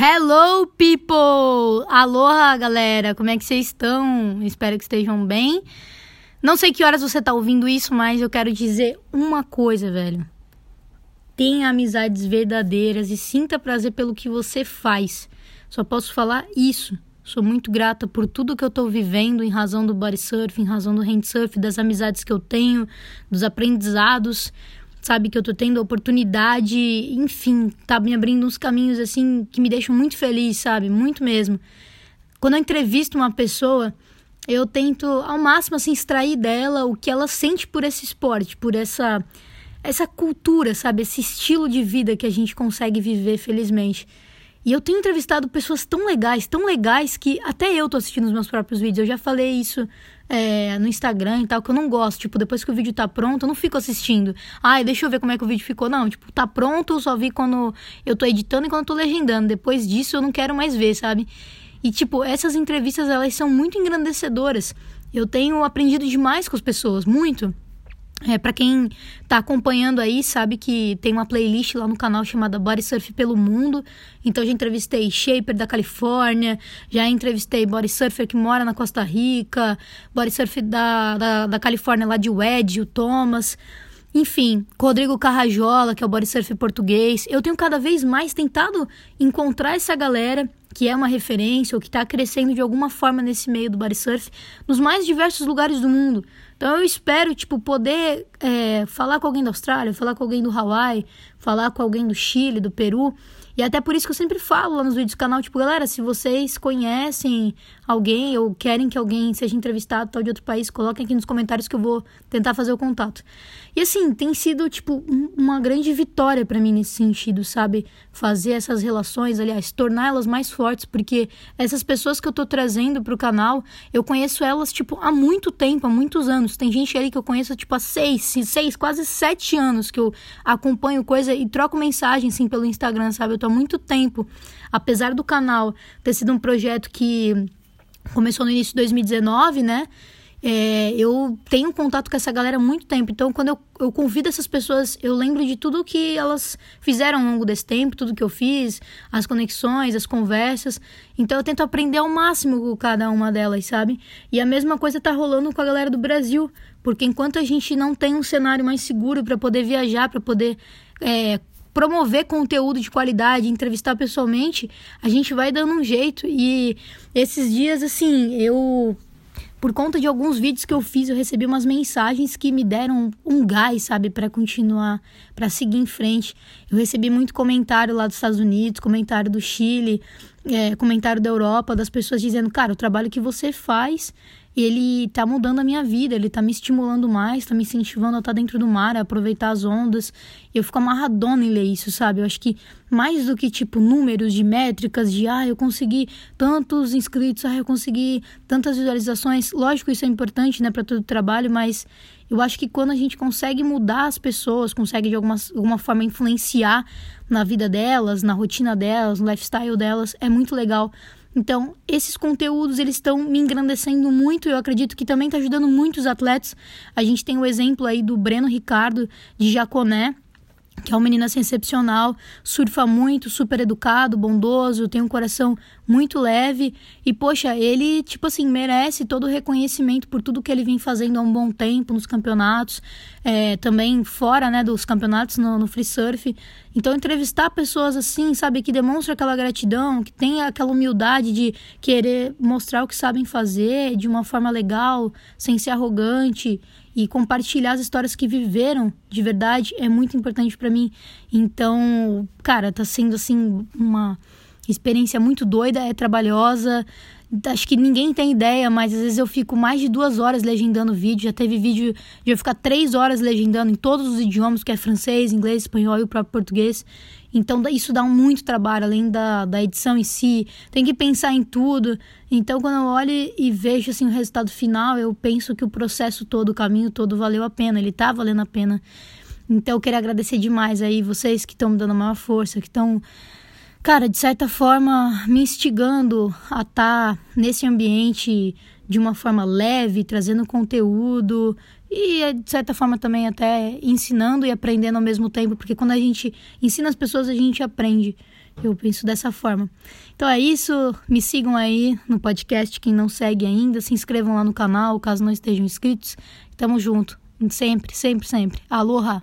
Hello, people! Aloha, galera! Como é que vocês estão? Espero que estejam bem. Não sei que horas você tá ouvindo isso, mas eu quero dizer uma coisa, velho. Tenha amizades verdadeiras e sinta prazer pelo que você faz. Só posso falar isso. Sou muito grata por tudo que eu tô vivendo em razão do body surf, em razão do handsurf, das amizades que eu tenho, dos aprendizados sabe? Que eu tô tendo a oportunidade, enfim, tá me abrindo uns caminhos assim que me deixam muito feliz, sabe? Muito mesmo. Quando eu entrevisto uma pessoa, eu tento ao máximo assim extrair dela o que ela sente por esse esporte, por essa essa cultura, sabe? Esse estilo de vida que a gente consegue viver felizmente. E eu tenho entrevistado pessoas tão legais, tão legais, que até eu tô assistindo os meus próprios vídeos. Eu já falei isso é, no Instagram e tal, que eu não gosto. Tipo, depois que o vídeo tá pronto, eu não fico assistindo. Ai, deixa eu ver como é que o vídeo ficou. Não, tipo, tá pronto, eu só vi quando eu tô editando e quando eu tô legendando. Depois disso, eu não quero mais ver, sabe? E, tipo, essas entrevistas, elas são muito engrandecedoras. Eu tenho aprendido demais com as pessoas, muito. É, para quem tá acompanhando aí, sabe que tem uma playlist lá no canal chamada Body Surf pelo Mundo. Então já entrevistei Shaper da Califórnia, já entrevistei body surfer que mora na Costa Rica, body surf da, da, da Califórnia lá de Wedge, o Thomas. Enfim, Rodrigo Carrajola, que é o body surf português. Eu tenho cada vez mais tentado encontrar essa galera que é uma referência ou que está crescendo de alguma forma nesse meio do body surf nos mais diversos lugares do mundo. Então eu espero, tipo, poder é, falar com alguém da Austrália, falar com alguém do Hawaii, falar com alguém do Chile, do Peru. E até por isso que eu sempre falo lá nos vídeos do canal, tipo, galera, se vocês conhecem alguém ou querem que alguém seja entrevistado tal de outro país, coloquem aqui nos comentários que eu vou tentar fazer o contato. E assim, tem sido, tipo, uma grande vitória para mim nesse sentido, sabe? Fazer essas relações, aliás, torná-las mais fortes, porque essas pessoas que eu tô trazendo pro canal, eu conheço elas, tipo, há muito tempo, há muitos anos. Tem gente ali que eu conheço, tipo, há seis, seis, quase sete anos que eu acompanho coisa e troco mensagem, assim, pelo Instagram, sabe? Eu tô há muito tempo. Apesar do canal ter sido um projeto que começou no início de 2019, né? É, eu tenho contato com essa galera há muito tempo, então quando eu, eu convido essas pessoas, eu lembro de tudo que elas fizeram ao longo desse tempo, tudo que eu fiz, as conexões, as conversas. Então eu tento aprender ao máximo com cada uma delas, sabe? E a mesma coisa tá rolando com a galera do Brasil, porque enquanto a gente não tem um cenário mais seguro para poder viajar, para poder é, promover conteúdo de qualidade, entrevistar pessoalmente, a gente vai dando um jeito. E esses dias, assim, eu por conta de alguns vídeos que eu fiz, eu recebi umas mensagens que me deram um gás, sabe, para continuar, para seguir em frente. Eu recebi muito comentário lá dos Estados Unidos, comentário do Chile, é, comentário da Europa, das pessoas dizendo, cara, o trabalho que você faz ele tá mudando a minha vida, ele tá me estimulando mais, tá me incentivando a estar tá dentro do mar, a aproveitar as ondas. Eu fico amarradona em ler isso, sabe? Eu acho que mais do que tipo números de métricas de ah, eu consegui tantos inscritos, ah, eu consegui tantas visualizações. Lógico, isso é importante, né, para todo trabalho, mas eu acho que quando a gente consegue mudar as pessoas, consegue de alguma, alguma forma influenciar na vida delas, na rotina delas, no lifestyle delas, é muito legal. Então, esses conteúdos, eles estão me engrandecendo muito. Eu acredito que também está ajudando muitos atletas. A gente tem o exemplo aí do Breno Ricardo, de Jaconé, que é um menino assim, excepcional, surfa muito, super educado, bondoso, tem um coração muito leve e poxa, ele tipo assim merece todo o reconhecimento por tudo que ele vem fazendo há um bom tempo nos campeonatos, é, também fora né dos campeonatos no, no free surf. Então entrevistar pessoas assim, sabe, que demonstram aquela gratidão, que tem aquela humildade de querer mostrar o que sabem fazer de uma forma legal, sem ser arrogante e compartilhar as histórias que viveram de verdade é muito importante para mim. Então, cara, tá sendo assim uma experiência muito doida, é trabalhosa. Acho que ninguém tem ideia, mas às vezes eu fico mais de duas horas legendando vídeo. Já teve vídeo de eu ficar três horas legendando em todos os idiomas, que é francês, inglês, espanhol e o próprio português. Então isso dá muito trabalho, além da, da edição em si. Tem que pensar em tudo. Então quando eu olho e vejo assim, o resultado final, eu penso que o processo todo, o caminho todo valeu a pena. Ele tá valendo a pena. Então eu queria agradecer demais aí vocês que estão me dando a maior força, que estão, cara, de certa forma me instigando a estar tá nesse ambiente de uma forma leve, trazendo conteúdo e de certa forma também até ensinando e aprendendo ao mesmo tempo, porque quando a gente ensina as pessoas, a gente aprende. Eu penso dessa forma. Então é isso. Me sigam aí no podcast. Quem não segue ainda, se inscrevam lá no canal, caso não estejam inscritos. Tamo junto. Sempre, sempre, sempre. Aloha!